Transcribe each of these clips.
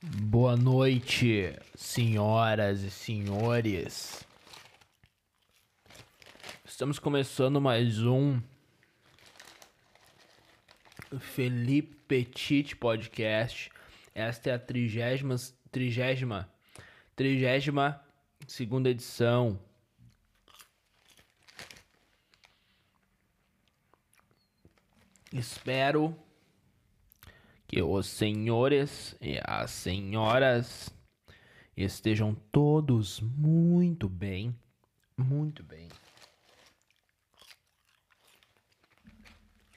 Boa noite, senhoras e senhores. Estamos começando mais um Felipe Petit Podcast. Esta é a trigésima, trigésima, trigésima segunda edição. Espero que os senhores e as senhoras estejam todos muito bem, muito bem.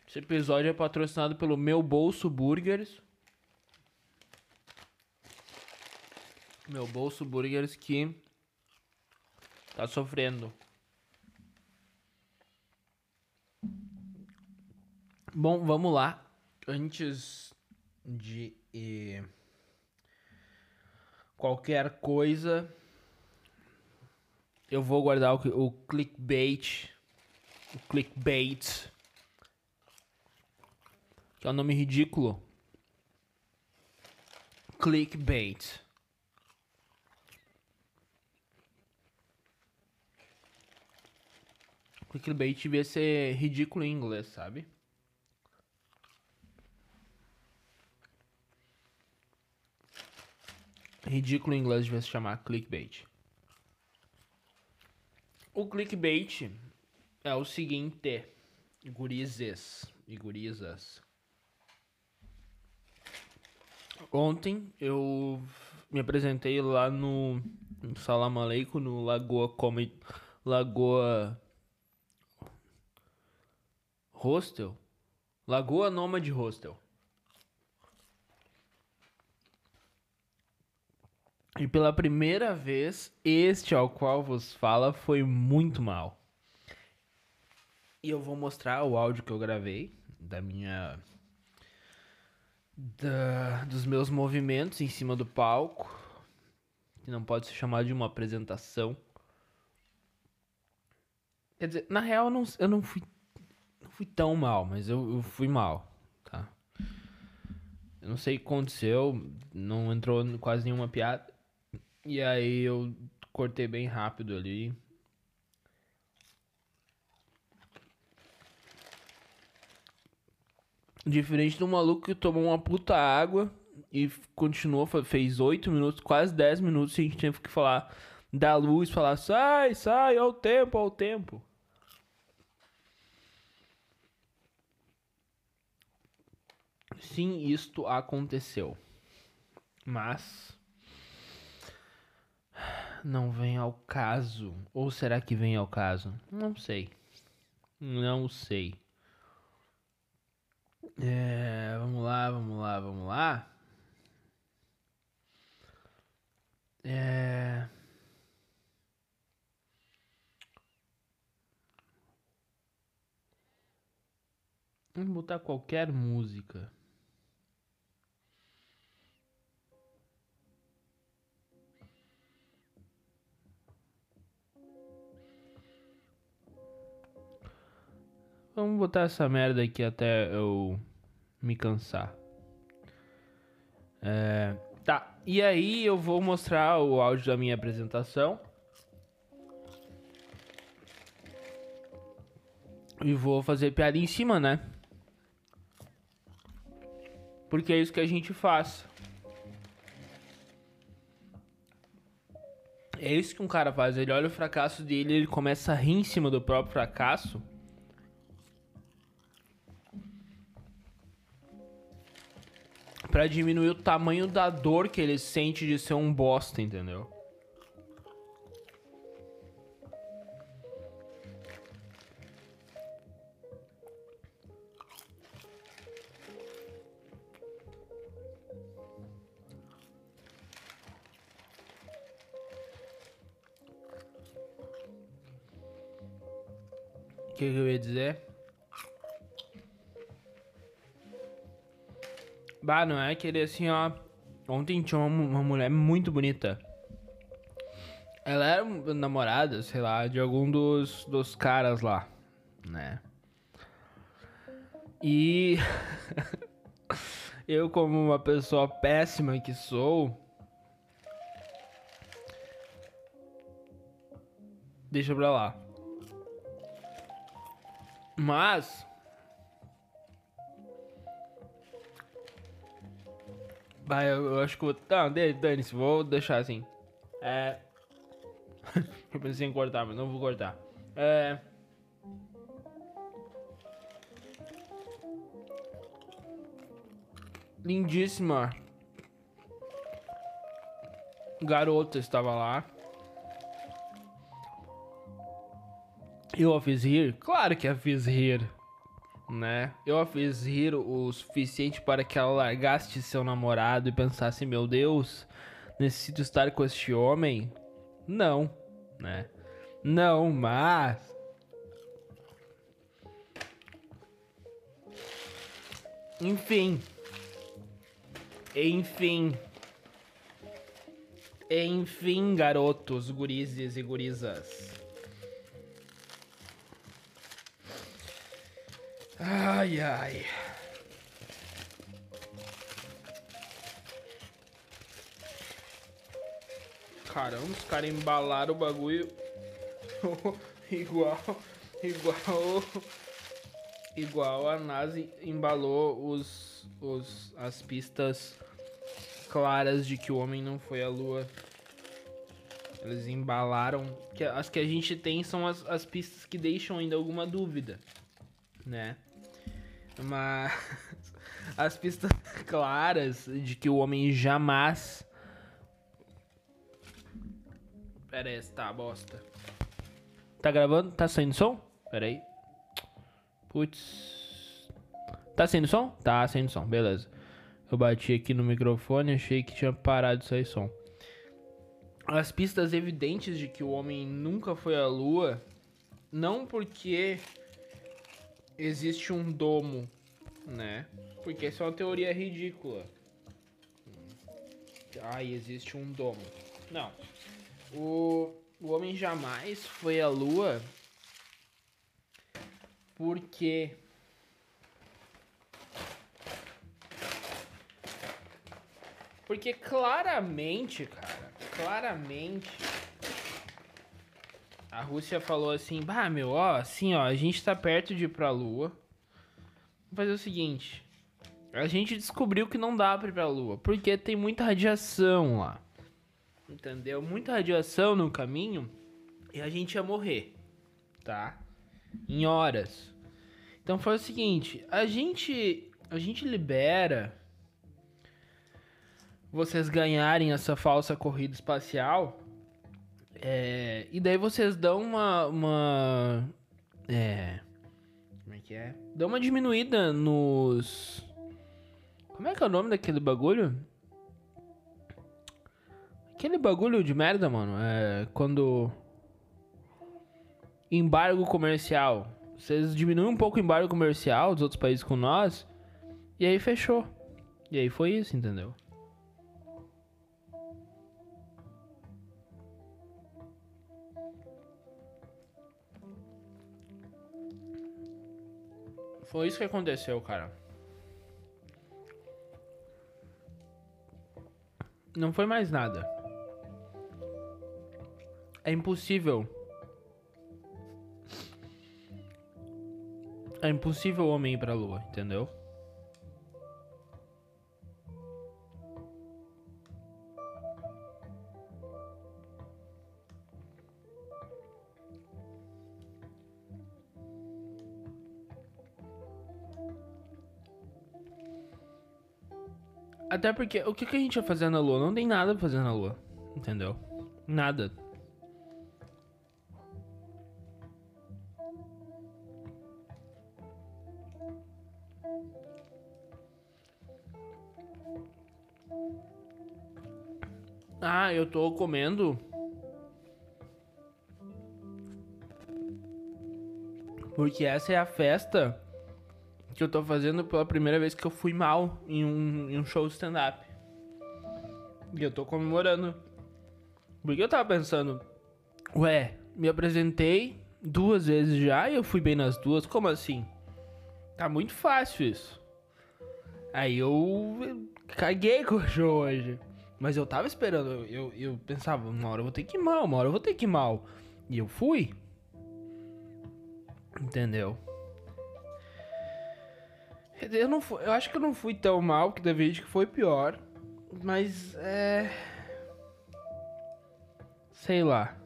Esse episódio é patrocinado pelo Meu Bolso Burgers. Meu Bolso Burgers que tá sofrendo. Bom, vamos lá. Antes de eh, qualquer coisa, eu vou guardar o, o clickbait. O clickbait. Que é um nome ridículo. Clickbait. Clickbait devia ser ridículo em inglês, sabe? Ridículo em inglês devia se chamar clickbait. O clickbait é o seguinte, gurizes e gurizas. Ontem eu me apresentei lá no, no Salam Aleikum, no Lagoa Comedy, Lagoa Hostel, Lagoa Nômade Hostel. E pela primeira vez, este ao qual vos fala foi muito mal. E eu vou mostrar o áudio que eu gravei da minha. Da, dos meus movimentos em cima do palco. Que não pode ser chamado de uma apresentação. Quer dizer, na real eu não, eu não fui. Não fui tão mal, mas eu, eu fui mal, tá? Eu não sei o que aconteceu, não entrou quase nenhuma piada. E aí eu cortei bem rápido ali. Diferente do maluco que tomou uma puta água e continuou, fez 8 minutos, quase 10 minutos, e a gente teve que falar da luz, falar sai, sai, ao tempo, ao tempo. Sim, isto aconteceu. Mas não vem ao caso. Ou será que vem ao caso? Não sei. Não sei. É, vamos lá, vamos lá, vamos lá. É... Vamos botar qualquer música. Vamos botar essa merda aqui até eu me cansar. É, tá, e aí eu vou mostrar o áudio da minha apresentação. E vou fazer piada em cima, né? Porque é isso que a gente faz. É isso que um cara faz. Ele olha o fracasso dele, ele começa a rir em cima do próprio fracasso. Pra diminuir o tamanho da dor que ele sente de ser um bosta, entendeu? O que, que eu ia dizer? Bah, não é aquele assim, ó. Ontem tinha uma, uma mulher muito bonita. Ela era namorada, sei lá, de algum dos, dos caras lá, né? E. eu como uma pessoa péssima que sou, deixa pra lá. Mas Vai, eu, eu acho que vou. Tá, dane-se, vou deixar assim. É. eu pensei em cortar, mas não vou cortar. É. Lindíssima. Garota estava lá. Eu a fiz rir? Claro que a fiz rir né? Eu a fiz rir o suficiente para que ela largasse seu namorado e pensasse: meu Deus, necessito estar com este homem? Não, né? Não, mas. Enfim. Enfim. Enfim, garotos, gurizes e gurizas. Ai, ai. Caramba, os caras embalaram o bagulho igual, igual, igual a NASA embalou os, os, as pistas claras de que o homem não foi à lua. Eles embalaram. Que as que a gente tem são as, as pistas que deixam ainda alguma dúvida, né? Mas as pistas claras de que o homem jamais. Pera aí, tá, bosta. Tá gravando? Tá saindo som? Pera aí. Putz. Tá saindo som? Tá saindo som, beleza. Eu bati aqui no microfone, achei que tinha parado de sair som. As pistas evidentes de que o homem nunca foi à lua, não porque existe um domo, né? Porque essa é uma teoria ridícula. Ai, existe um domo. Não. O, o homem jamais foi à lua porque Porque claramente, cara, claramente a Rússia falou assim: bah, meu, ó, assim, ó, a gente tá perto de ir pra Lua. Vamos fazer o seguinte: a gente descobriu que não dá pra ir pra Lua, porque tem muita radiação lá. Entendeu? Muita radiação no caminho e a gente ia morrer, tá? Em horas. Então foi o seguinte: a gente, a gente libera vocês ganharem essa falsa corrida espacial é, e daí vocês dão uma. uma é. Como é que é? Dão uma diminuída nos. Como é que é o nome daquele bagulho? Aquele bagulho de merda, mano. É. Quando. Embargo comercial. Vocês diminuem um pouco o embargo comercial dos outros países com nós. E aí fechou. E aí foi isso, entendeu? Foi isso que aconteceu, cara. Não foi mais nada. É impossível. É impossível o homem ir pra lua, entendeu? Até porque, o que, que a gente ia fazer na lua? Não tem nada pra fazer na lua. Entendeu? Nada. Ah, eu tô comendo. Porque essa é a festa que eu tô fazendo pela primeira vez que eu fui mal em um, em um show de stand-up. E eu tô comemorando. Porque eu tava pensando, ué, me apresentei duas vezes já e eu fui bem nas duas, como assim? Tá muito fácil isso. Aí eu caguei com o show hoje. Mas eu tava esperando, eu, eu, pensava, uma hora eu vou ter que ir mal, uma hora eu vou ter que ir mal. E eu fui. Entendeu? Eu, não fui, eu acho que eu não fui tão mal, que da vez que foi pior. Mas é. Sei lá.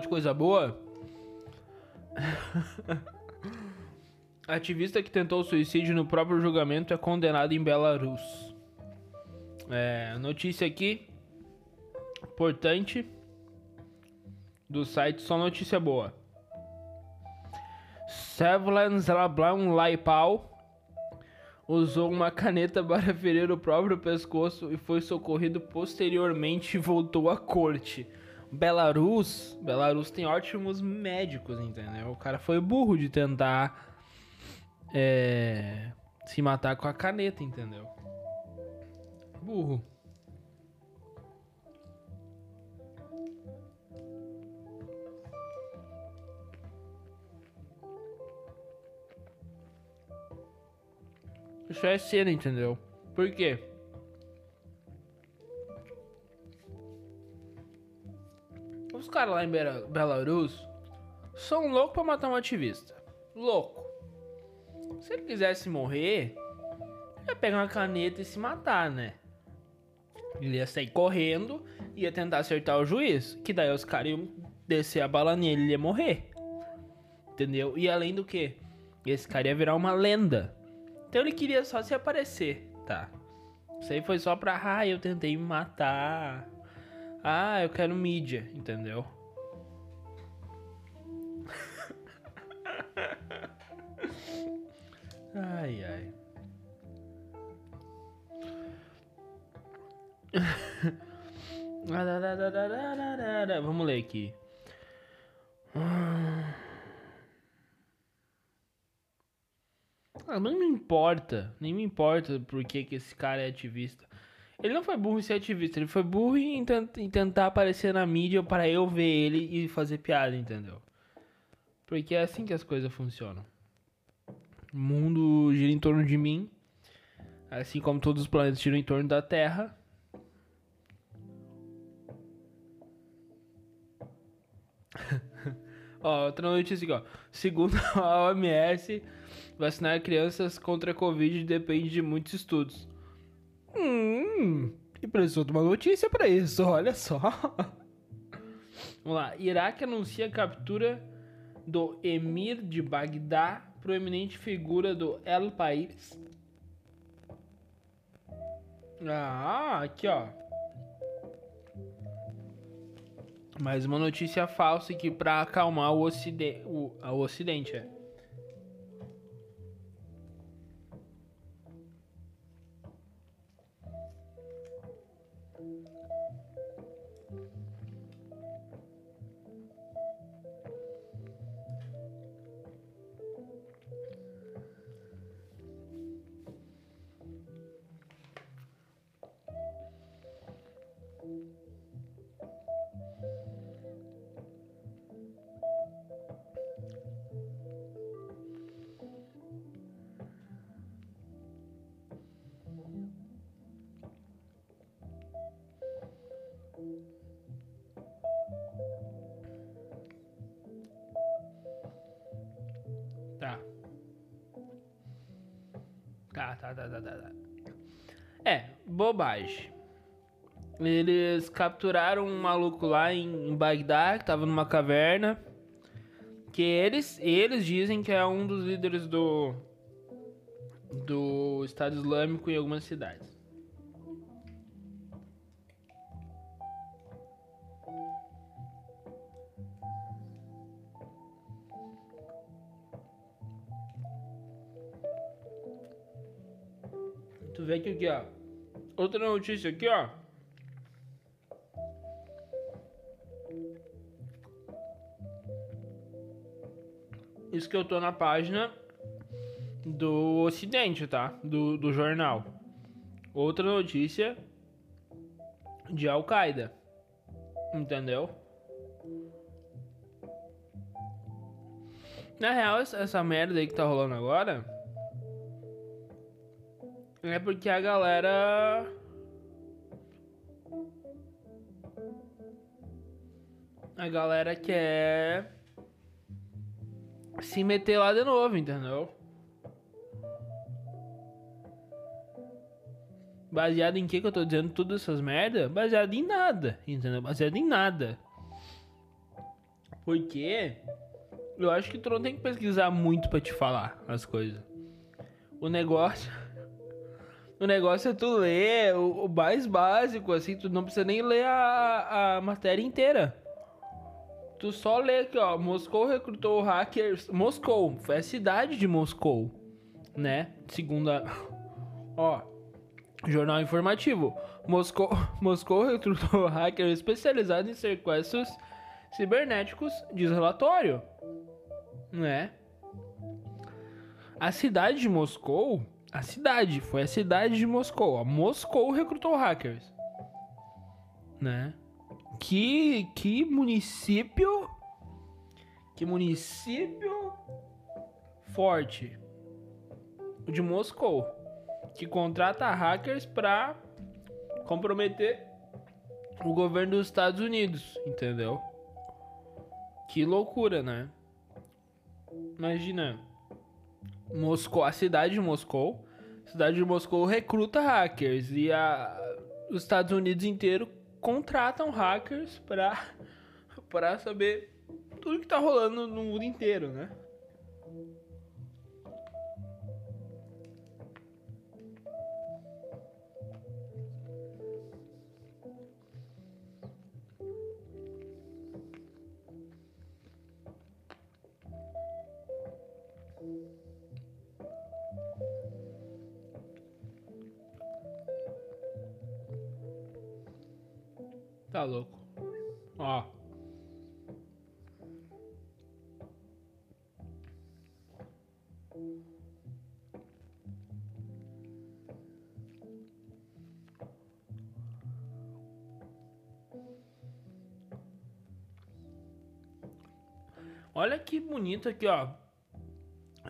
De coisa boa. Ativista que tentou suicídio no próprio julgamento é condenado em Belarus. É, notícia aqui, importante, do site Só Notícia Boa. Sevlan Zlablan Laipal usou uma caneta para ferir o próprio pescoço e foi socorrido posteriormente e voltou à corte. Belarus, Belarus tem ótimos médicos, entendeu? O cara foi burro de tentar é, se matar com a caneta, entendeu? Burro. Isso é cena, entendeu? Por quê? Os caras lá em Belarus são loucos pra matar um ativista. Louco. Se ele quisesse morrer, ia pegar uma caneta e se matar, né? Ele ia sair correndo, ia tentar acertar o juiz. Que daí os caras iam descer a bala nele e ele ia morrer. Entendeu? E além do que, esse cara ia virar uma lenda. Então ele queria só se aparecer, tá? Isso aí foi só pra, ah, eu tentei me matar. Ah, eu quero mídia, entendeu? ai, ai. Vamos ler aqui. Ah, não me importa, nem me importa porque que esse cara é ativista. Ele não foi burro em ser ativista, ele foi burro em, em tentar aparecer na mídia para eu ver ele e fazer piada, entendeu? Porque é assim que as coisas funcionam. O mundo gira em torno de mim, assim como todos os planetas giram em torno da Terra. ó, outra notícia aqui, ó. Segundo a OMS, vacinar crianças contra a Covid depende de muitos estudos. Hum, e precisou de uma notícia para isso, olha só. Vamos lá. Iraque anuncia a captura do emir de Bagdá, proeminente figura do El País. Ah, aqui ó. Mais uma notícia falsa aqui para acalmar o, ocidente, o, o ocidente, é. É, bobagem. Eles capturaram um maluco lá em, Bagdá, que tava numa caverna. Que eles, eles dizem que é um dos líderes do, do Estado Islâmico em algumas cidades. Tu vê que aqui, ó. Outra notícia aqui, ó. Isso que eu tô na página do Ocidente, tá? Do, do jornal. Outra notícia de Al-Qaeda. Entendeu? Na real, essa merda aí que tá rolando agora é porque a galera. A galera quer se meter lá de novo, entendeu? Baseado em que que eu tô dizendo todas essas merda? Baseado em nada, entendeu? Baseado em nada. Porque eu acho que tu não tem que pesquisar muito para te falar as coisas. O negócio o negócio é tu ler o, o, mais básico, assim, tu não precisa nem ler a, a matéria inteira. Tu só lê aqui, ó. Moscou recrutou hackers. Moscou, foi a cidade de Moscou, né? Segunda. Ó, jornal informativo. Moscou, Moscou recrutou hackers especializados em sequestros cibernéticos, diz relatório, né? A cidade de Moscou a cidade, foi a cidade de Moscou. A Moscou recrutou hackers. Né? Que, que município. Que município forte. O de Moscou. Que contrata hackers pra comprometer o governo dos Estados Unidos. Entendeu? Que loucura, né? Imagina Moscou, a cidade de Moscou, cidade de Moscou recruta hackers e a, os Estados Unidos inteiro contratam hackers para para saber tudo que tá rolando no mundo inteiro, né? Tá louco. Ó. Olha que bonito aqui, ó.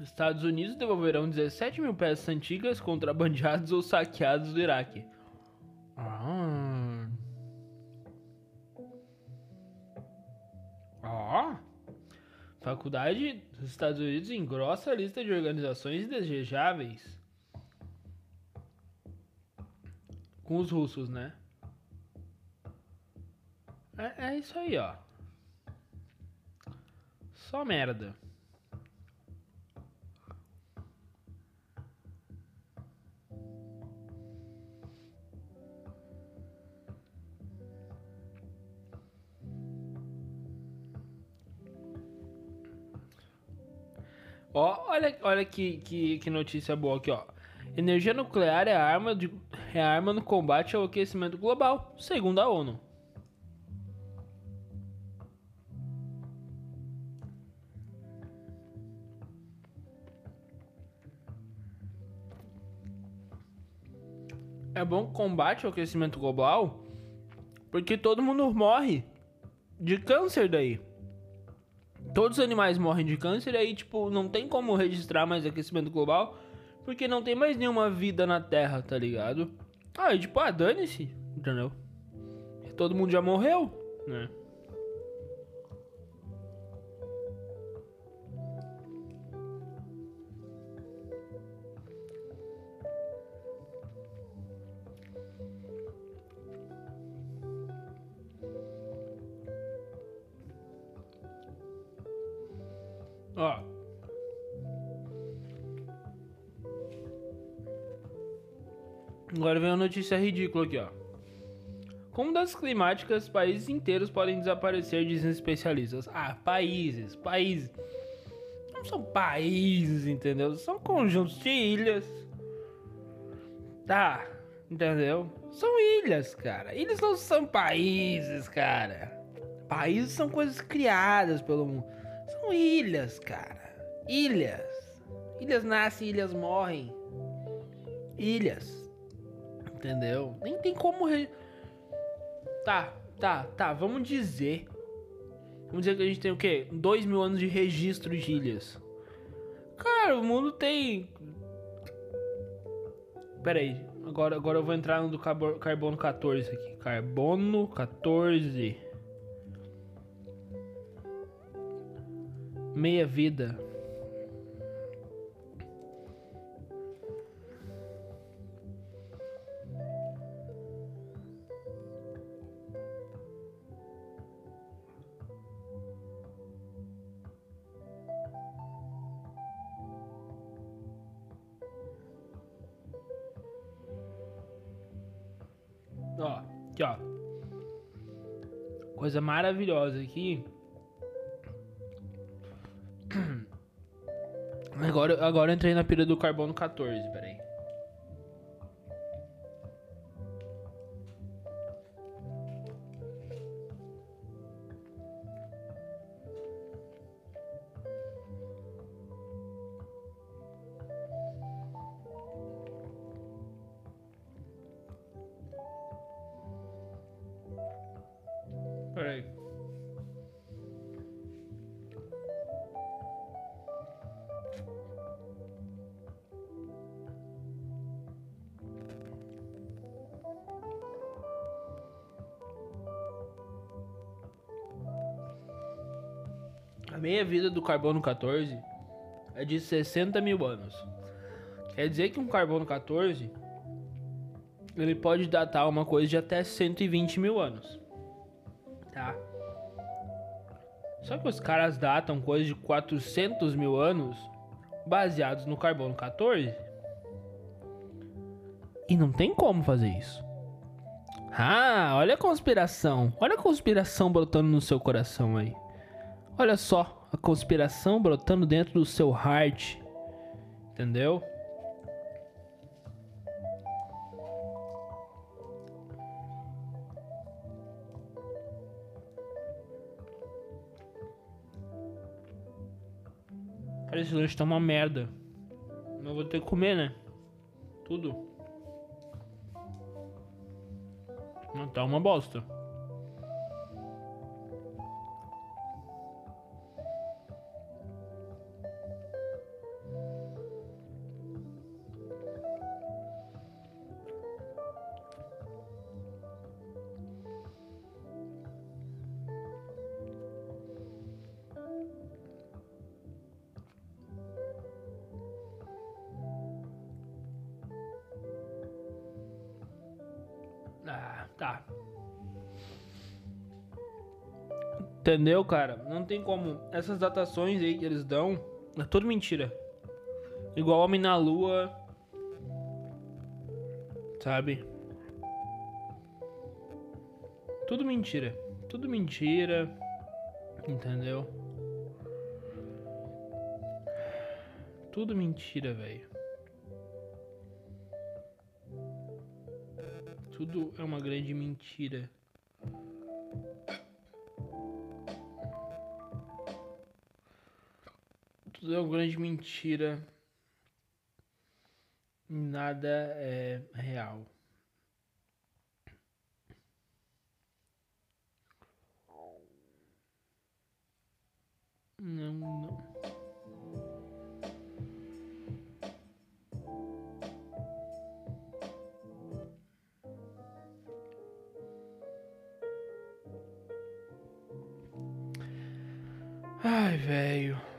Estados Unidos devolverão 17 mil peças antigas contrabandeadas ou saqueadas do Iraque. Faculdade dos Estados Unidos engrossa a lista de organizações desejáveis. Com os russos, né? É, é isso aí, ó. Só merda. Ó, olha, olha que, que, que notícia boa aqui, ó. Energia nuclear é arma, de, é arma no combate ao aquecimento global, segundo a ONU. É bom combate ao aquecimento global porque todo mundo morre de câncer daí todos os animais morrem de câncer, aí, tipo, não tem como registrar mais aquecimento global, porque não tem mais nenhuma vida na Terra, tá ligado? Ah, tipo, ah, dane-se, entendeu? Todo mundo já morreu, né? Notícia ridícula aqui, ó. Como das climáticas, países inteiros podem desaparecer, dizem especialistas. Ah, países, países. Não são países, entendeu? São conjuntos de ilhas. Tá, entendeu? São ilhas, cara. Ilhas não são países, cara. Países são coisas criadas pelo mundo. São ilhas, cara. Ilhas. Ilhas nascem, ilhas morrem. Ilhas. Entendeu? Nem tem como. Re... Tá, tá, tá. Vamos dizer. Vamos dizer que a gente tem o quê? Dois mil anos de registro de ilhas. Cara, o mundo tem. Pera aí. Agora, agora eu vou entrar no do carbono 14 aqui. Carbono 14. Meia vida. Ó, aqui ó. Coisa maravilhosa aqui. Agora, agora eu entrei na pira do carbono 14, peraí. Peraí. Do carbono 14 é de 60 mil anos. Quer dizer que um carbono 14 ele pode datar uma coisa de até 120 mil anos. Tá? Só que os caras datam coisas de 400 mil anos baseados no carbono 14. E não tem como fazer isso. Ah, olha a conspiração. Olha a conspiração brotando no seu coração aí. Olha só, a conspiração brotando dentro do seu heart. Entendeu? Cara, esse lanche tá uma merda. Mas vou ter que comer, né? Tudo. Não tá uma bosta. Entendeu, cara? Não tem como. Essas datações aí que eles dão é tudo mentira. Igual Homem na Lua. Sabe? Tudo mentira. Tudo mentira. Entendeu? Tudo mentira, velho. Tudo é uma grande mentira. Tudo é uma grande mentira. Nada é real. Não, não. Ai, velho.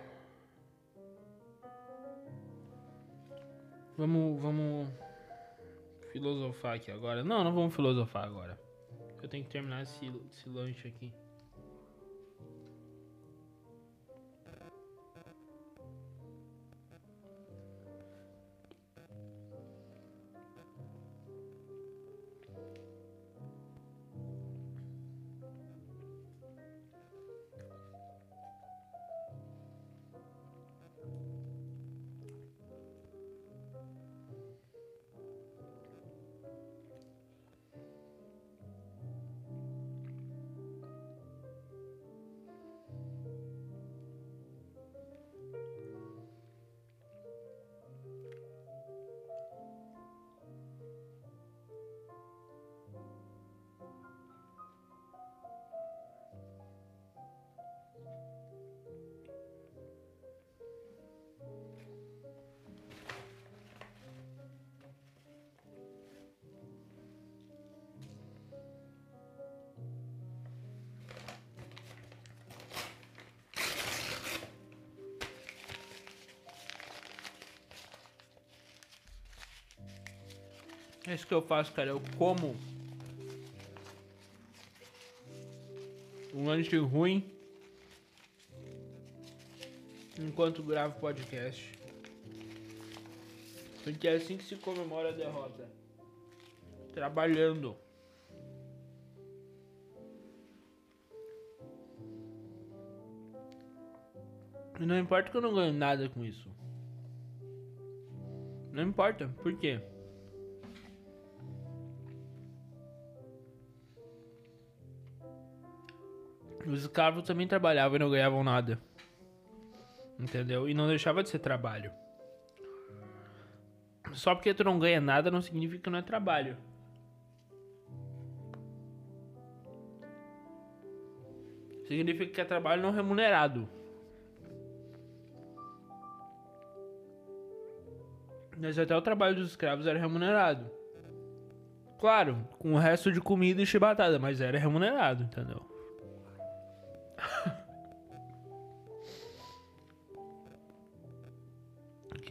Vamos, vamos filosofar aqui agora. Não, não vamos filosofar agora. Eu tenho que terminar esse, esse lanche aqui. É isso que eu faço, cara. Eu como um lanche ruim enquanto gravo podcast. Porque é assim que se comemora a derrota. Trabalhando. E não importa que eu não ganhe nada com isso. Não importa. Por quê? Os escravos também trabalhavam e não ganhavam nada. Entendeu? E não deixava de ser trabalho. Só porque tu não ganha nada não significa que não é trabalho. Significa que é trabalho não remunerado. Mas até o trabalho dos escravos era remunerado. Claro, com o resto de comida e chibatada, mas era remunerado, entendeu?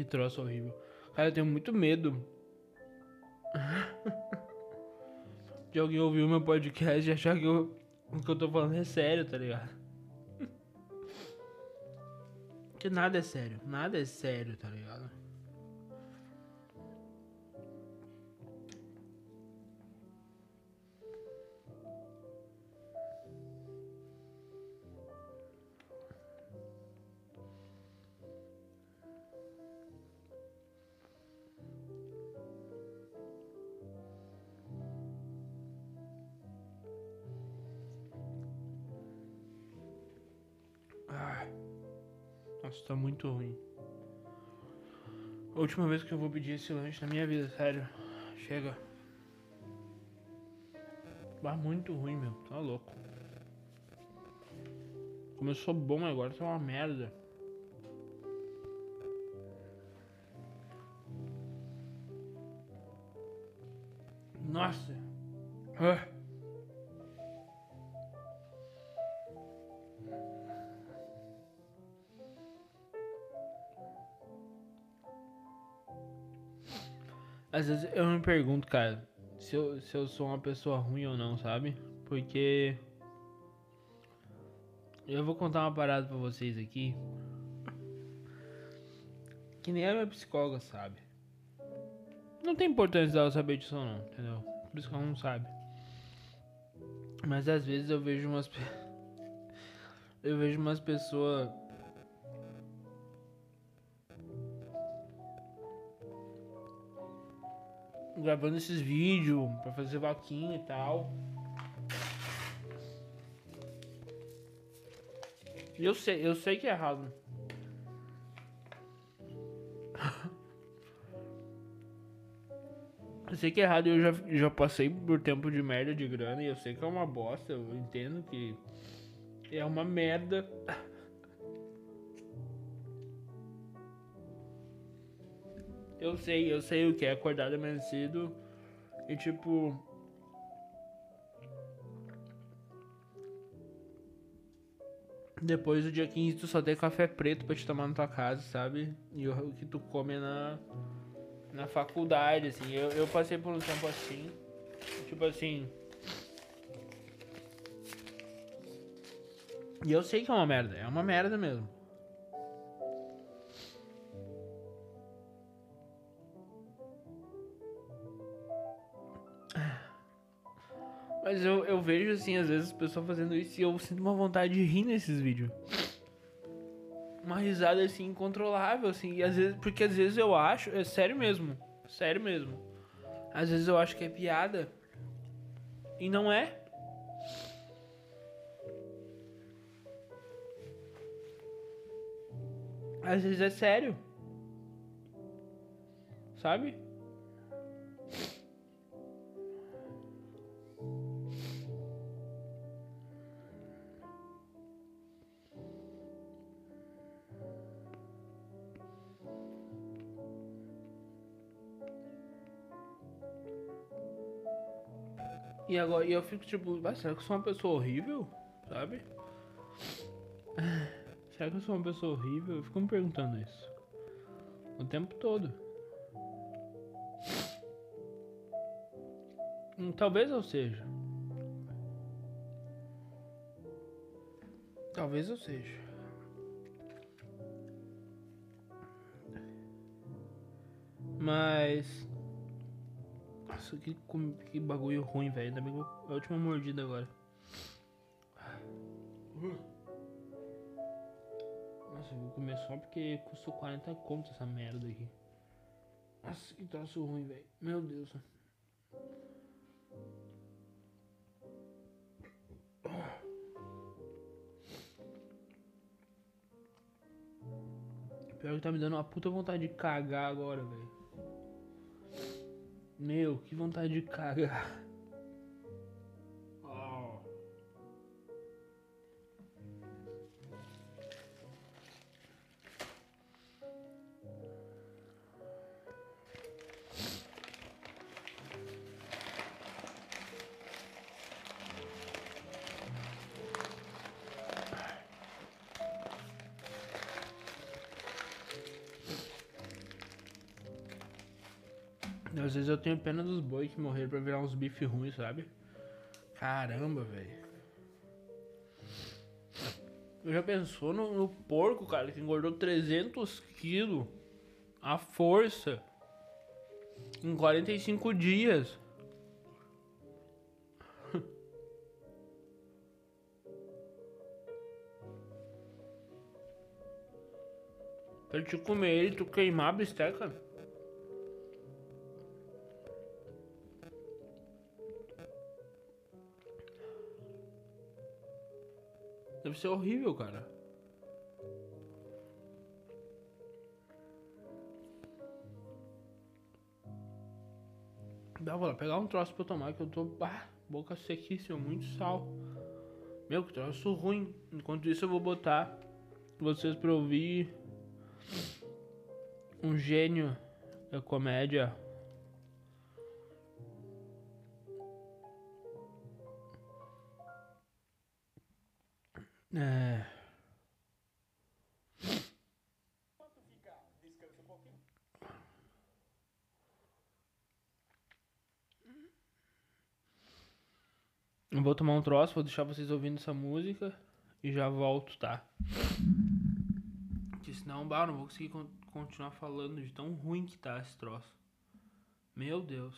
Que troço horrível. Cara, eu tenho muito medo de alguém ouvir o meu podcast e achar que eu, o que eu tô falando é sério, tá ligado? Que nada é sério, nada é sério, tá ligado? Tá muito ruim. Última vez que eu vou pedir esse lanche na minha vida, sério. Chega. Bah, muito ruim, meu. Tá louco. Começou bom agora, tá uma merda. Nossa. Ah. Às vezes eu me pergunto, cara, se eu, se eu sou uma pessoa ruim ou não, sabe? Porque. Eu vou contar uma parada pra vocês aqui. Que nem a minha psicóloga sabe. Não tem importância dela saber disso ou não, entendeu? Por isso que ela não sabe. Mas às vezes eu vejo umas. Eu vejo umas pessoas gravando esses vídeos pra fazer vaquinha e tal. Eu sei, eu sei que é errado. Eu sei que é errado, eu já, já passei por tempo de merda de grana e eu sei que é uma bosta, eu entendo que é uma merda. Eu sei, eu sei o que é acordar amanhecido e tipo. Depois do dia 15 tu só tem café preto pra te tomar na tua casa, sabe? E o que tu come na, na faculdade, assim. Eu, eu passei por um tempo assim. Tipo assim. E eu sei que é uma merda, é uma merda mesmo. Mas eu, eu vejo, assim, às vezes as pessoas fazendo isso e eu sinto uma vontade de rir nesses vídeos. Uma risada, assim, incontrolável, assim. E às vezes, porque às vezes eu acho, é sério mesmo, sério mesmo. Às vezes eu acho que é piada. E não é. Às vezes é sério. Sabe? E agora e eu fico tipo, será que eu sou uma pessoa horrível? Sabe? Será que eu sou uma pessoa horrível? Eu fico me perguntando isso. O tempo todo. Hum, Talvez eu seja. Talvez eu seja. Mas. Nossa, que, que bagulho ruim, velho. Ainda bem que é a última mordida agora. Nossa, eu vou comer só porque custou 40 conto essa merda aqui. Nossa, que troço ruim, velho. Meu Deus. Pior que tá me dando uma puta vontade de cagar agora, velho. Meu, que vontade de cagar. Eu tenho pena dos boi que morreram pra virar uns bife ruins, sabe? Caramba, velho. Já pensou no, no porco, cara, que engordou 300 quilos à força em 45 dias. Pra te comer ele, tu queimar a bisteca. Deve ser horrível, cara. Dá, vou lá pegar um troço pra eu tomar que eu tô. Ah, boca sequíssima, muito sal. Meu, que troço ruim. Enquanto isso, eu vou botar vocês pra ouvir um gênio da comédia. É. Eu vou tomar um troço, vou deixar vocês ouvindo essa música e já volto, tá? Porque senão, bah, não vou conseguir con- continuar falando de tão ruim que tá esse troço. Meu Deus.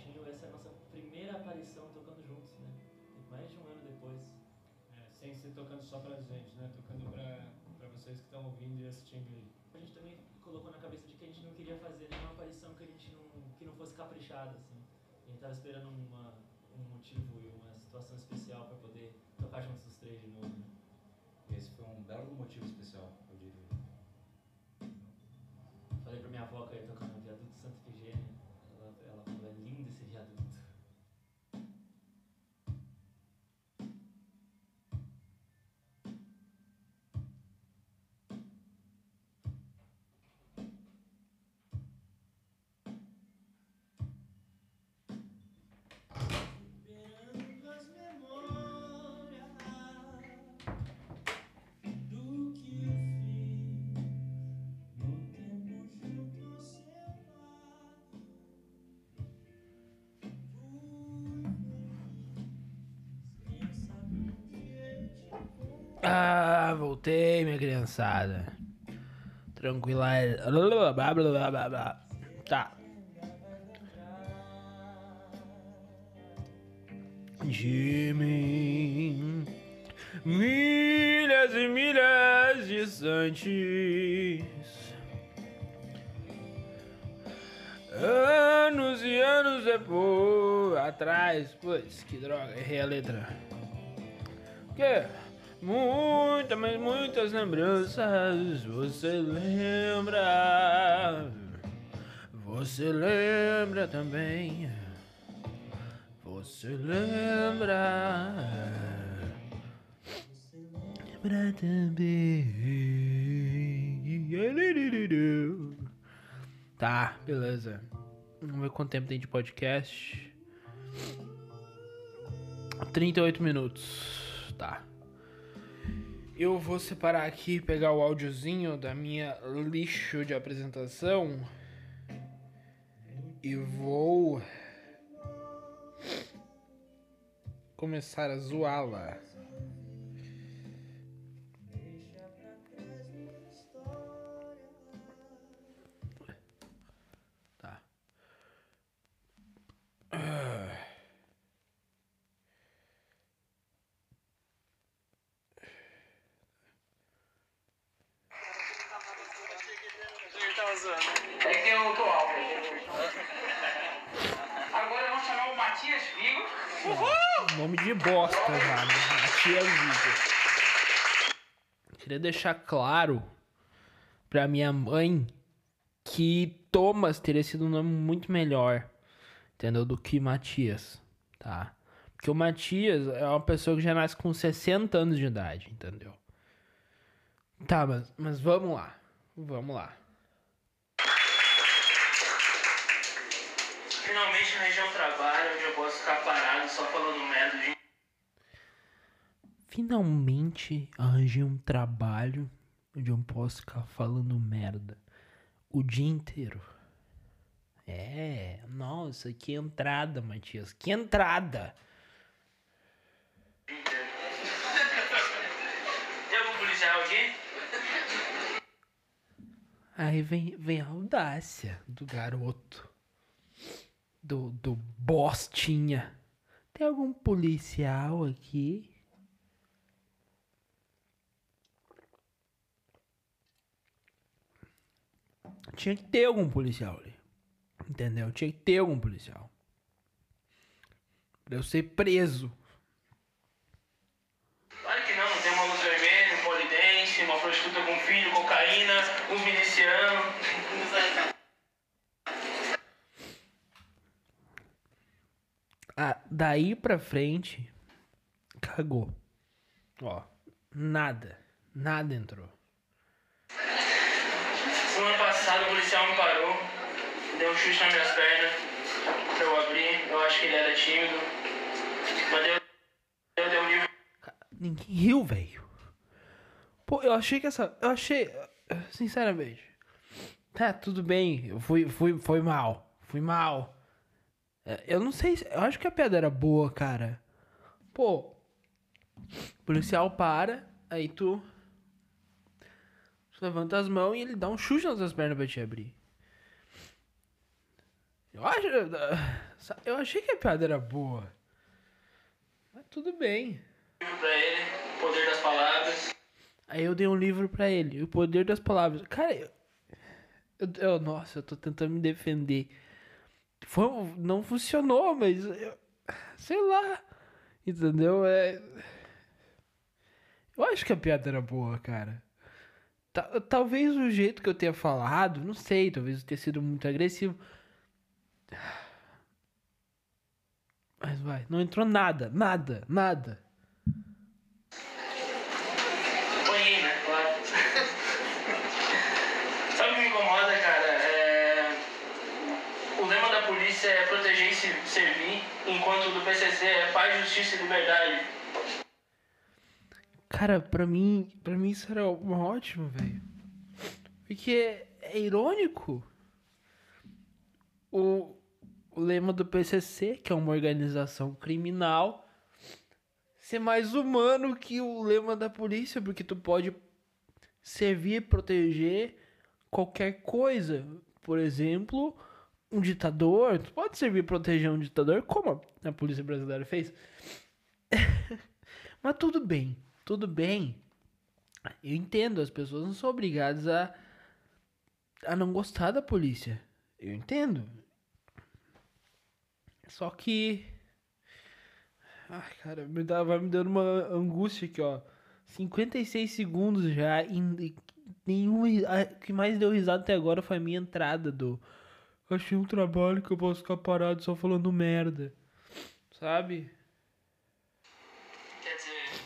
Essa é a nossa primeira aparição tocando juntos, né? Mais de um ano depois. É, sem ser tocando só pra gente, né? Tocando pra, pra vocês que estão ouvindo e assistindo aí. A gente também colocou na cabeça de que a gente não queria fazer nenhuma aparição que a gente não, que não fosse caprichada, assim. A gente tava esperando uma, um motivo e uma situação especial pra poder tocar juntos os três de novo, né? Esse foi um belo motivo especial, eu diria. Falei pra minha avó que eu ia tocar voltei, minha criançada. Tranquila. Tá. Mim, milhas e milhas distantes. Anos e anos depois, atrás, putz, que droga, errei a letra. Que? Muitas, mas muitas lembranças você lembra. Você lembra também. Você lembra. Lembra também. Tá, beleza. Vamos ver quanto tempo tem de podcast. 38 minutos. Tá. Eu vou separar aqui, pegar o áudiozinho da minha lixo de apresentação e vou começar a zoá-la. Deixar claro pra minha mãe que Thomas teria sido um nome muito melhor, entendeu? Do que Matias, tá? Porque o Matias é uma pessoa que já nasce com 60 anos de idade, entendeu? Tá, mas, mas vamos lá. Vamos lá. Finalmente arranjei um trabalho onde eu posso ficar parado só falando merda de Finalmente arranjei um trabalho onde eu posso ficar falando merda o dia inteiro. É, nossa, que entrada, Matias. Que entrada! Tem algum policial aqui? Aí vem, vem a audácia do garoto. Do, do bostinha. Tem algum policial aqui? Tinha que ter algum policial ali. Entendeu? Tinha que ter algum policial. Pra eu ser preso. Claro que não, tem uma luz vermelha, um polidense, uma prostituta com filho, cocaína, uns milicianos. Ah, daí pra frente, cagou. Ó, nada. Nada entrou. Semana passada o policial me parou, deu um chute nas minhas pernas pra eu abrir. Eu acho que ele era tímido. Mas deu, deu, deu um livro. Ninguém riu, velho. Pô, eu achei que essa. Eu achei. Sinceramente. Tá, tudo bem. Eu fui, fui, foi mal. Fui mal. É, Eu não sei. se- Eu acho que a piada era boa, cara. Pô. Policial para, aí tu. Tu levanta as mãos e ele dá um chute nas tuas pernas pra te abrir. Eu acho. Eu achei que a piada era boa. Mas tudo bem. pra ele. Poder das Palavras. Aí eu dei um livro pra ele, O Poder das Palavras. Cara, eu, eu- nossa, eu tô tentando me defender. Foi, não funcionou, mas eu- sei lá. Entendeu? É, eu acho que a piada era boa, cara. Ta- talvez o jeito que eu tenha falado, não sei, talvez eu tenha sido muito agressivo. Mas vai, não entrou nada, nada, nada. Banhei, né? Claro. Sabe o que me incomoda, cara? É... O lema da polícia é proteger e se servir, enquanto o do PCC é paz, justiça e liberdade. Cara, pra mim, pra mim isso era ótimo, velho. Porque é irônico. O, o lema do PCC, que é uma organização criminal, ser mais humano que o lema da polícia, porque tu pode servir proteger qualquer coisa. Por exemplo, um ditador. Tu pode servir proteger um ditador, como a polícia brasileira fez. Mas tudo bem, tudo bem. Eu entendo, as pessoas não são obrigadas a, a não gostar da polícia. Eu entendo. Só que. Ai, cara, me dá, vai me dando uma angústia aqui, ó. 56 segundos já e nenhum. O que mais deu risada até agora foi a minha entrada do. Achei um trabalho que eu posso ficar parado só falando merda. Sabe? Quer dizer,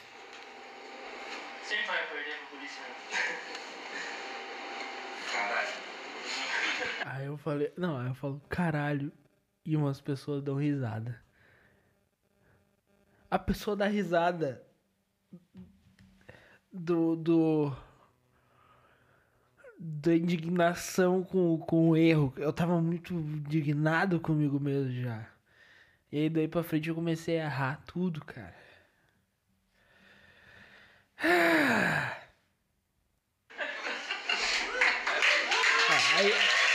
sempre vai perder pra polícia, né? Caralho. Aí eu falei, não, aí eu falo, caralho, e umas pessoas dão risada. A pessoa dá risada do. do da indignação com, com o erro. Eu tava muito indignado comigo mesmo já. E aí daí pra frente eu comecei a errar tudo, cara. Ah,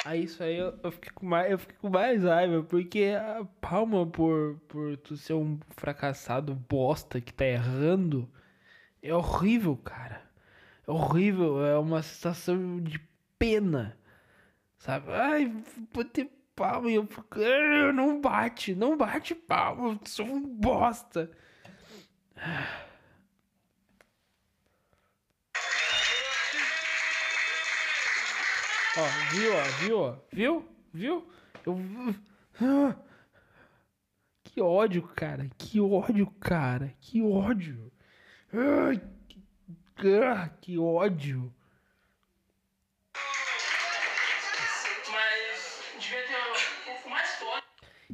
aí, isso aí eu, eu fiquei com mais, eu fiquei com mais raiva, porque a palma por, por tu ser um fracassado bosta que tá errando é horrível, cara. É horrível, é uma sensação de pena. Sabe? Ai, bater palma e eu fico. "Ah, Não bate, não bate palma, eu sou um bosta. Ó, viu, ó, viu, ó, viu? Viu? Eu. Que ódio, cara. Que ódio, cara. Que ódio. Que, ah, que ódio.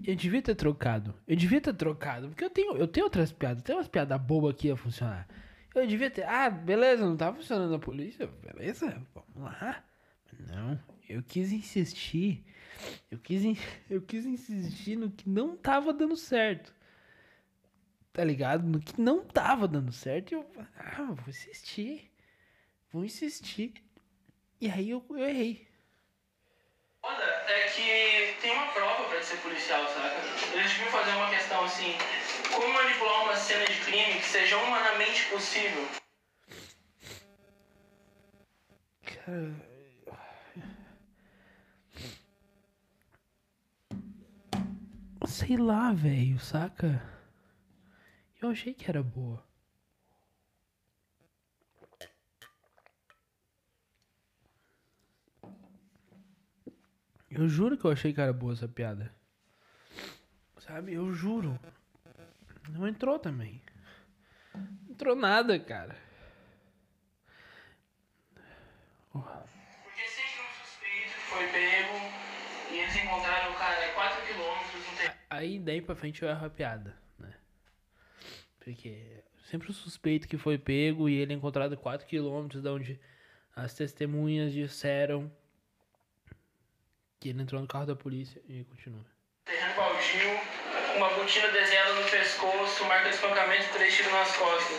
Eu devia ter trocado. Eu devia ter trocado. Porque eu tenho, eu tenho outras piadas. Tem umas piadas bobas que ia funcionar. Eu devia ter. Ah, beleza, não tá funcionando a polícia. Beleza, vamos lá. Não, eu quis insistir. Eu quis, in- eu quis insistir no que não tava dando certo. Tá ligado? No que não tava dando certo. E eu. Ah, vou insistir. Vou insistir. E aí eu, eu errei. foda é que tem uma prova pra ser policial, saca? Eles deviam fazer uma questão assim: como manipular uma cena de crime que seja humanamente possível? Cara. Sei lá, velho, saca? Eu achei que era boa. Eu juro que eu achei que era boa essa piada. Sabe? Eu juro. Não entrou também. Não entrou nada, cara. Porque Aí daí pra frente eu erro a piada, né? Porque sempre o suspeito que foi pego e ele é encontrado a 4km de onde as testemunhas disseram que ele entrou no carro da polícia e continua. Terreno baldio, uma botina desenhada no pescoço, marca de espancamento e três tiros nas costas.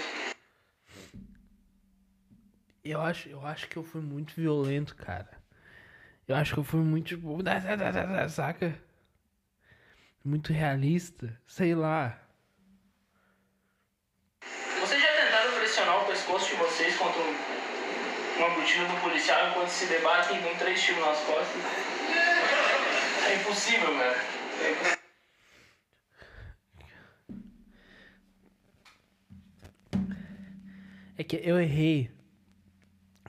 Eu acho, eu acho que eu fui muito violento, cara. Eu acho que eu fui muito tipo, saca? Muito realista, sei lá. Vocês já tentaram pressionar o pescoço de vocês contra um, uma botina do policial enquanto se debatem dão três tiros nas costas. É impossível, cara. É impossível. É que eu errei.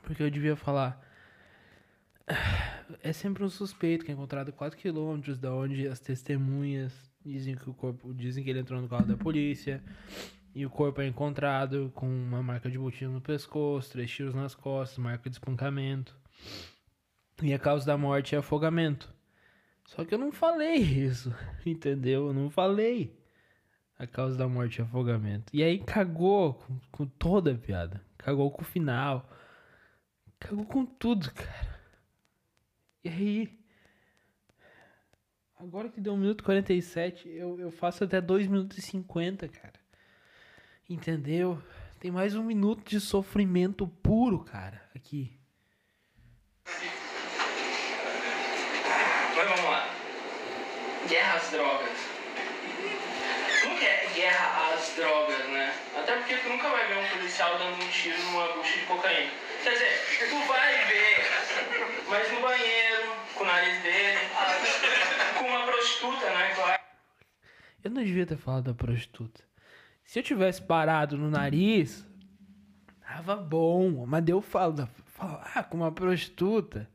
Porque eu devia falar. É sempre um suspeito que é encontrado a 4km da onde as testemunhas dizem que o corpo. Dizem que ele entrou no carro da polícia. E o corpo é encontrado com uma marca de botina no pescoço, três tiros nas costas, marca de espancamento. E a causa da morte é afogamento. Só que eu não falei isso, entendeu? Eu não falei a causa da morte é afogamento. E aí cagou com, com toda a piada. Cagou com o final. Cagou com tudo, cara. E aí. Agora que deu 1 minuto e 47, eu, eu faço até 2 minutos e 50, cara. Entendeu? Tem mais um minuto de sofrimento puro, cara, aqui. Mas vamos lá. Guerra às drogas. Nunca é guerra às drogas, né? Até porque tu nunca vai ver um policial dando um tiro numa bucha de cocaína. Quer dizer, tu vai ver, mas no banheiro, com o nariz dele, com uma prostituta, né? Claro. Eu não devia ter falado da prostituta. Se eu tivesse parado no nariz, tava bom. Mas deu falo, falar com uma prostituta.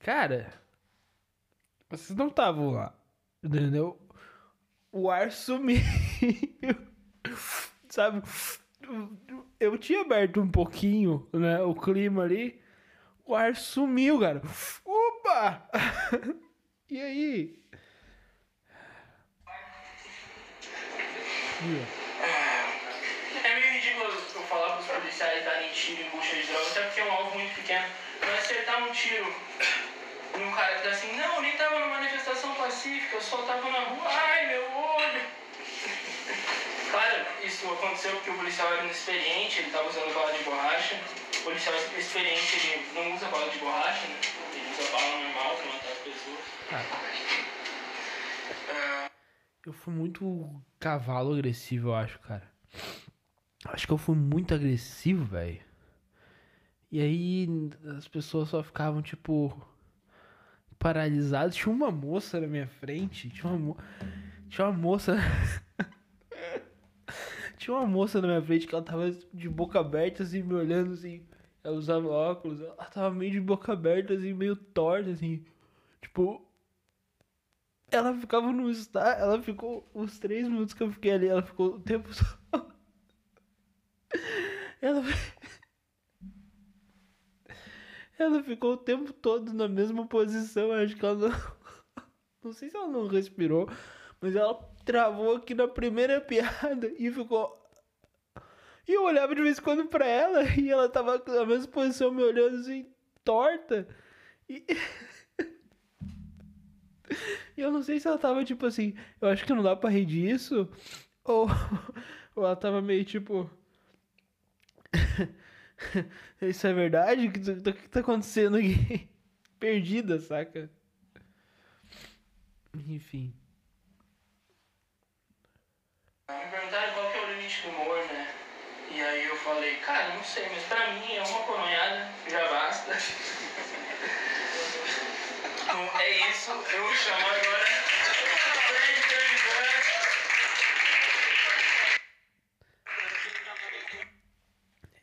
Cara, vocês não estavam lá. Entendeu? O ar sumiu. Sabe? Eu tinha aberto um pouquinho, né? O clima ali. O ar sumiu, cara. Opa! E aí? É meio ridículo eu falar pros policiais darem tiro em bucha de droga, até porque é um alvo muito pequeno. Mas acertar um tiro num cara que tá assim, não, nem tava numa manifestação pacífica, eu só tava na rua, ai meu olho. Claro, isso aconteceu porque o policial era inexperiente, ele tava usando bala de borracha. O policial experiente, ele não usa bala de borracha, né? Ele usa bala normal pra matar as pessoas. Eu fui muito cavalo agressivo, eu acho, cara. Acho que eu fui muito agressivo, velho. E aí as pessoas só ficavam, tipo, paralisadas. Tinha uma moça na minha frente. Tinha uma, mo... Tinha uma moça. Tinha uma moça na minha frente que ela tava de boca aberta, assim, me olhando, assim. Ela usava óculos. Ela tava meio de boca aberta, assim, meio torta, assim. Tipo, ela ficava no estado. Ela ficou os três minutos que eu fiquei ali. Ela ficou o tempo todo. Ela. Ela ficou o tempo todo na mesma posição. Acho que ela não. Não sei se ela não respirou. Mas ela travou aqui na primeira piada e ficou. E eu olhava de vez em quando pra ela e ela tava na mesma posição me olhando assim, torta. E. E eu não sei se ela tava tipo assim, eu acho que não dá pra rir disso. Ou, ou ela tava meio tipo. Isso é verdade? O que, tá- que tá acontecendo aqui? Perdida, saca? Enfim. Me perguntaram qual que é o limite do humor? E aí eu falei, cara, não sei, mas pra mim é uma coronhada, já basta. Então, é isso, eu vou chamar agora.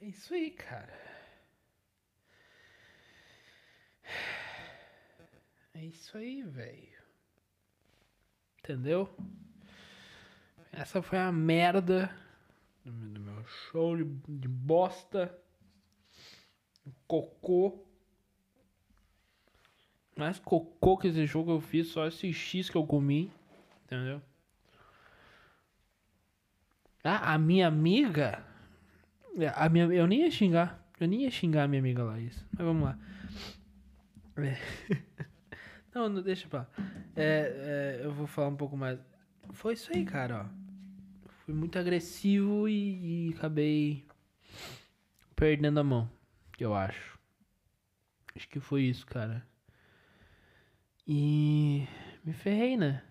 É isso aí, cara. É isso aí, velho. Entendeu? Essa foi a merda do meu- show de, de bosta. Cocô. Mais cocô que esse que eu fiz, só esse X que eu comi. Entendeu? Ah, a minha amiga. É, A minha, eu nem ia xingar. Eu nem ia xingar a minha amiga Laís. Mas vamos lá. É. Não, não deixa pra lá. É, é, eu vou falar um pouco mais. Foi isso aí, cara, ó. Fui muito agressivo e, e acabei perdendo a mão. Eu acho. Acho que foi isso, cara. E me ferrei, né?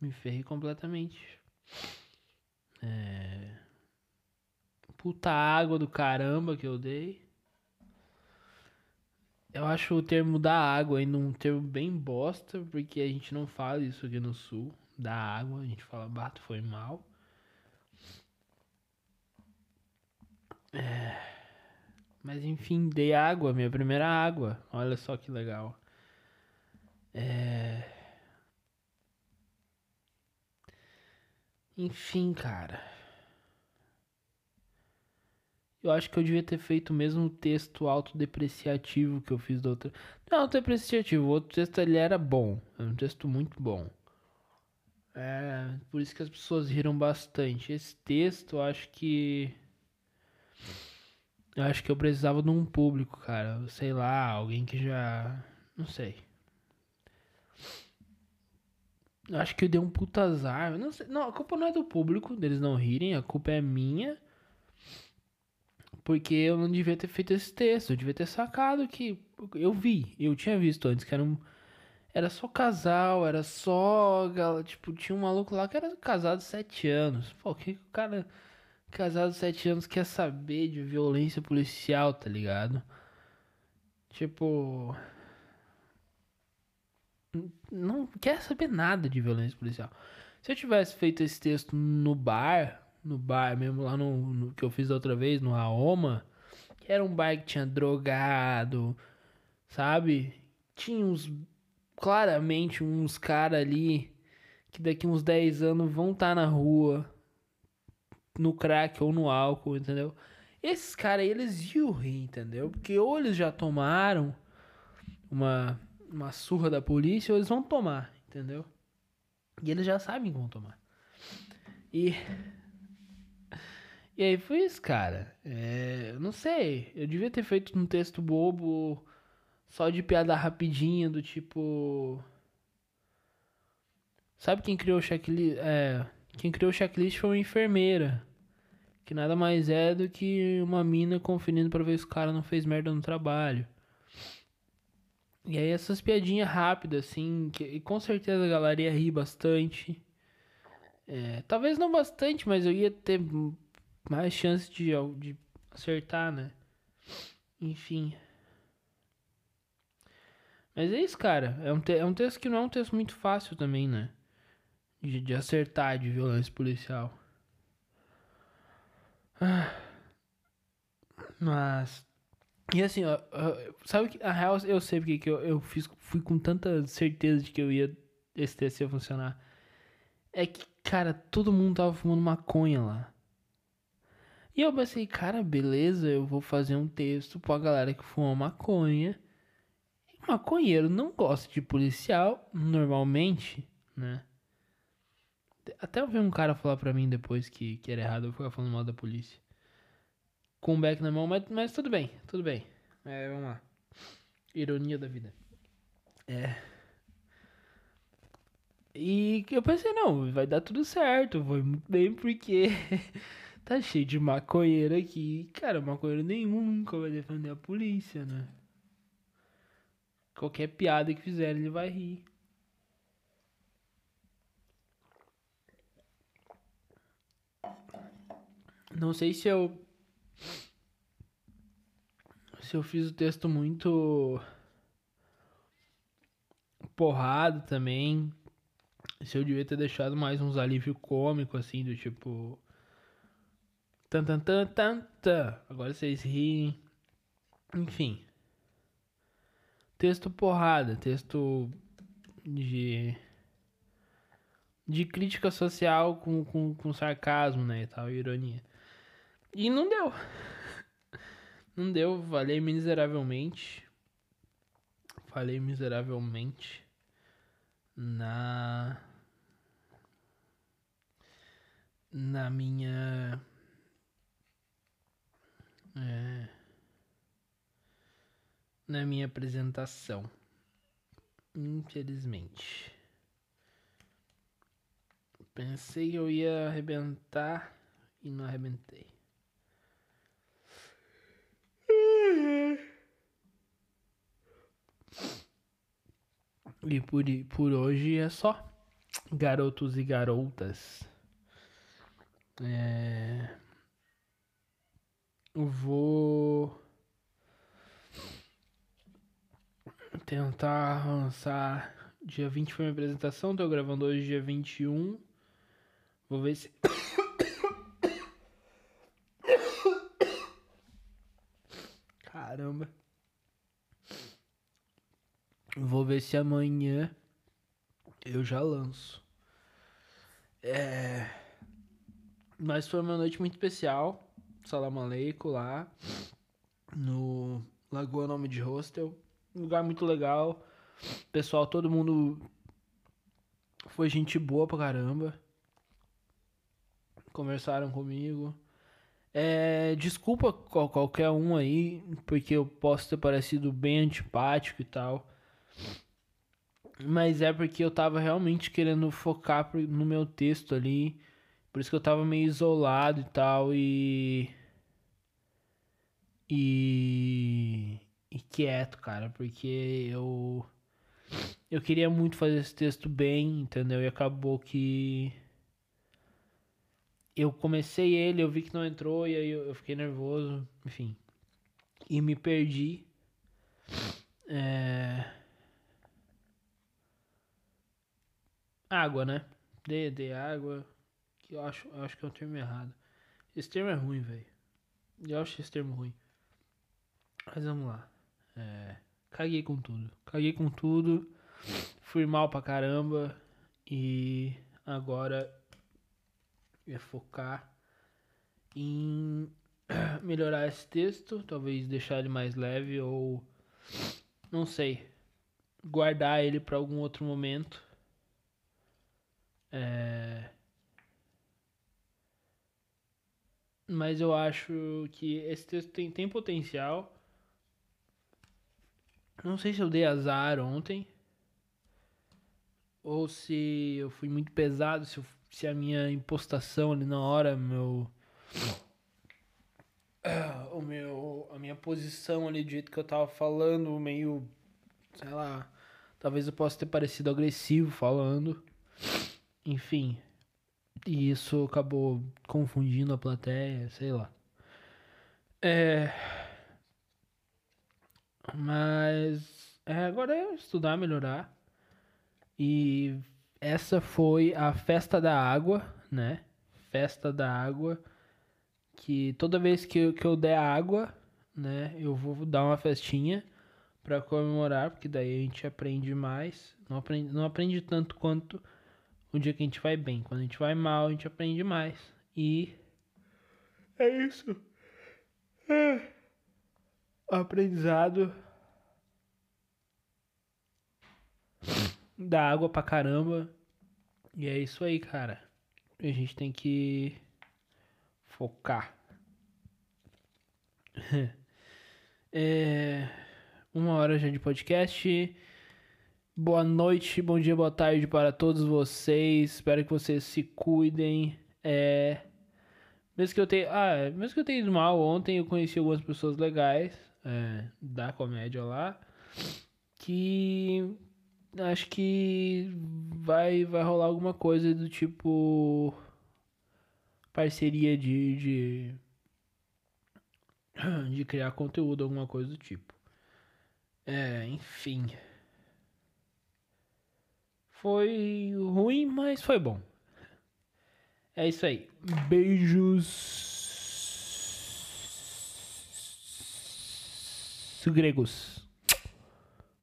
Me ferrei completamente. É puta água do caramba que eu dei. Eu acho o termo da água ainda um termo bem bosta, porque a gente não fala isso aqui no sul, da água, a gente fala bato foi mal. É... Mas enfim, dei água, minha primeira água. Olha só que legal. É... Enfim, cara. Eu acho que eu devia ter feito o mesmo texto autodepreciativo que eu fiz da outra. Não, autodepreciativo. O outro texto ele era bom. Era um texto muito bom. É, por isso que as pessoas riram bastante. Esse texto, eu acho que. Eu acho que eu precisava de um público, cara. Sei lá, alguém que já. Não sei. Eu acho que eu dei um puta azar. Não, sei, não, a culpa não é do público, deles não rirem, a culpa é minha. Porque eu não devia ter feito esse texto, eu devia ter sacado que. Eu vi, eu tinha visto antes que era um. Era só casal, era só. Tipo, tinha um maluco lá que era casado sete anos. Pô, que o cara casado sete anos quer saber de violência policial, tá ligado? Tipo. Não quer saber nada de violência policial. Se eu tivesse feito esse texto no bar, no bar mesmo, lá no, no que eu fiz da outra vez, no Aoma, que era um bar que tinha drogado, sabe? Tinha uns. Claramente uns caras ali que daqui uns 10 anos vão estar tá na rua, no crack ou no álcool, entendeu? Esses caras eles iam rir, entendeu? Porque ou eles já tomaram uma, uma surra da polícia ou eles vão tomar, entendeu? E eles já sabem como tomar. E e aí foi isso, cara. É, não sei. Eu devia ter feito um texto bobo, só de piada rapidinha, do tipo. Sabe quem criou o checklist? É, quem criou o checklist foi uma enfermeira. Que nada mais é do que uma mina conferindo pra ver se o cara não fez merda no trabalho. E aí essas piadinhas rápidas, assim, que com certeza a galera ia rir bastante. É, talvez não bastante, mas eu ia ter mais chance de, de acertar, né? Enfim. Mas é isso, cara. É um, é um texto que não é um texto muito fácil também, né? De, de acertar de violência policial. Ah. Mas. E assim, ó, sabe que a real eu sei porque que eu, eu fiz, fui com tanta certeza de que eu ia esse ia funcionar. É que, cara, todo mundo tava fumando maconha lá. E eu pensei, cara, beleza, eu vou fazer um texto pra galera que fuma maconha. E maconheiro não gosta de policial, normalmente, né? Até eu vi um cara falar pra mim depois que, que era errado eu ficar falando mal da polícia. Com o beck na mão, mas, mas tudo bem, tudo bem. É, vamos lá. Ironia da vida. É. E eu pensei, não, vai dar tudo certo, foi muito bem porque Tá cheio de maconheiro aqui. Cara, maconheiro nenhum nunca vai defender a polícia, né? Qualquer piada que fizer, ele vai rir. Não sei se eu. Se eu fiz o texto muito. Porrado também. Se eu devia ter deixado mais uns alívio cômico, assim, do tipo. Tan, tan, tan, tan, tan. Agora vocês riem. Enfim. Texto porrada, texto de de crítica social com, com, com sarcasmo, né, e tal, ironia. E não deu. Não deu, falei miseravelmente. Falei miseravelmente na na minha é, na minha apresentação. Infelizmente. Pensei que eu ia arrebentar e não arrebentei. E por, por hoje é só. Garotos e garotas. É... vou tentar lançar. Dia 20 foi minha apresentação, tô gravando hoje dia 21. Vou ver se. Caramba. Vou ver se amanhã eu já lanço. É. Mas foi uma noite muito especial. Salam aleikum lá. No Lagoa Nome de Hostel. Um lugar muito legal. Pessoal, todo mundo foi gente boa pra caramba. Conversaram comigo. É, desculpa qual- qualquer um aí, porque eu posso ter parecido bem antipático e tal. Mas é porque eu tava realmente querendo focar no meu texto ali. Por isso que eu tava meio isolado e tal. E. E. E quieto, cara. Porque eu. Eu queria muito fazer esse texto bem, entendeu? E acabou que. Eu comecei ele, eu vi que não entrou, e aí eu fiquei nervoso, enfim. E me perdi. É. Água, né? Dê, dê água. Que eu acho, eu acho que é um termo errado. Esse termo é ruim, velho. Eu acho esse termo ruim. Mas vamos lá. É, caguei com tudo. Caguei com tudo. Fui mal pra caramba. E agora é focar em melhorar esse texto. Talvez deixar ele mais leve ou. Não sei. Guardar ele pra algum outro momento. É... Mas eu acho que esse texto tem, tem potencial. Não sei se eu dei azar ontem. Ou se eu fui muito pesado, se, eu- se a minha impostação ali na hora, meu. O meu. A minha posição ali do jeito que eu tava falando, meio. Sei lá. Talvez eu possa ter parecido agressivo falando. Enfim. E isso acabou confundindo a plateia, sei lá. É. Mas. É, agora é estudar, melhorar. E essa foi a festa da água, né? Festa da água. Que toda vez que eu, que eu der água, né? Eu vou dar uma festinha pra comemorar, porque daí a gente aprende mais. Não aprende, não aprende tanto quanto o dia que a gente vai bem. Quando a gente vai mal, a gente aprende mais. E é isso. É. Aprendizado. Dá água pra caramba. E é isso aí, cara. A gente tem que focar. É, uma hora já de podcast. Boa noite, bom dia, boa tarde para todos vocês. Espero que vocês se cuidem. É, mesmo que eu tenha, ah, mesmo que eu tenha ido mal ontem, eu conheci algumas pessoas legais é, da comédia lá que acho que vai vai rolar alguma coisa do tipo parceria de, de de criar conteúdo, alguma coisa do tipo. É, enfim. Foi ruim, mas foi bom. É isso aí. Beijos gregos.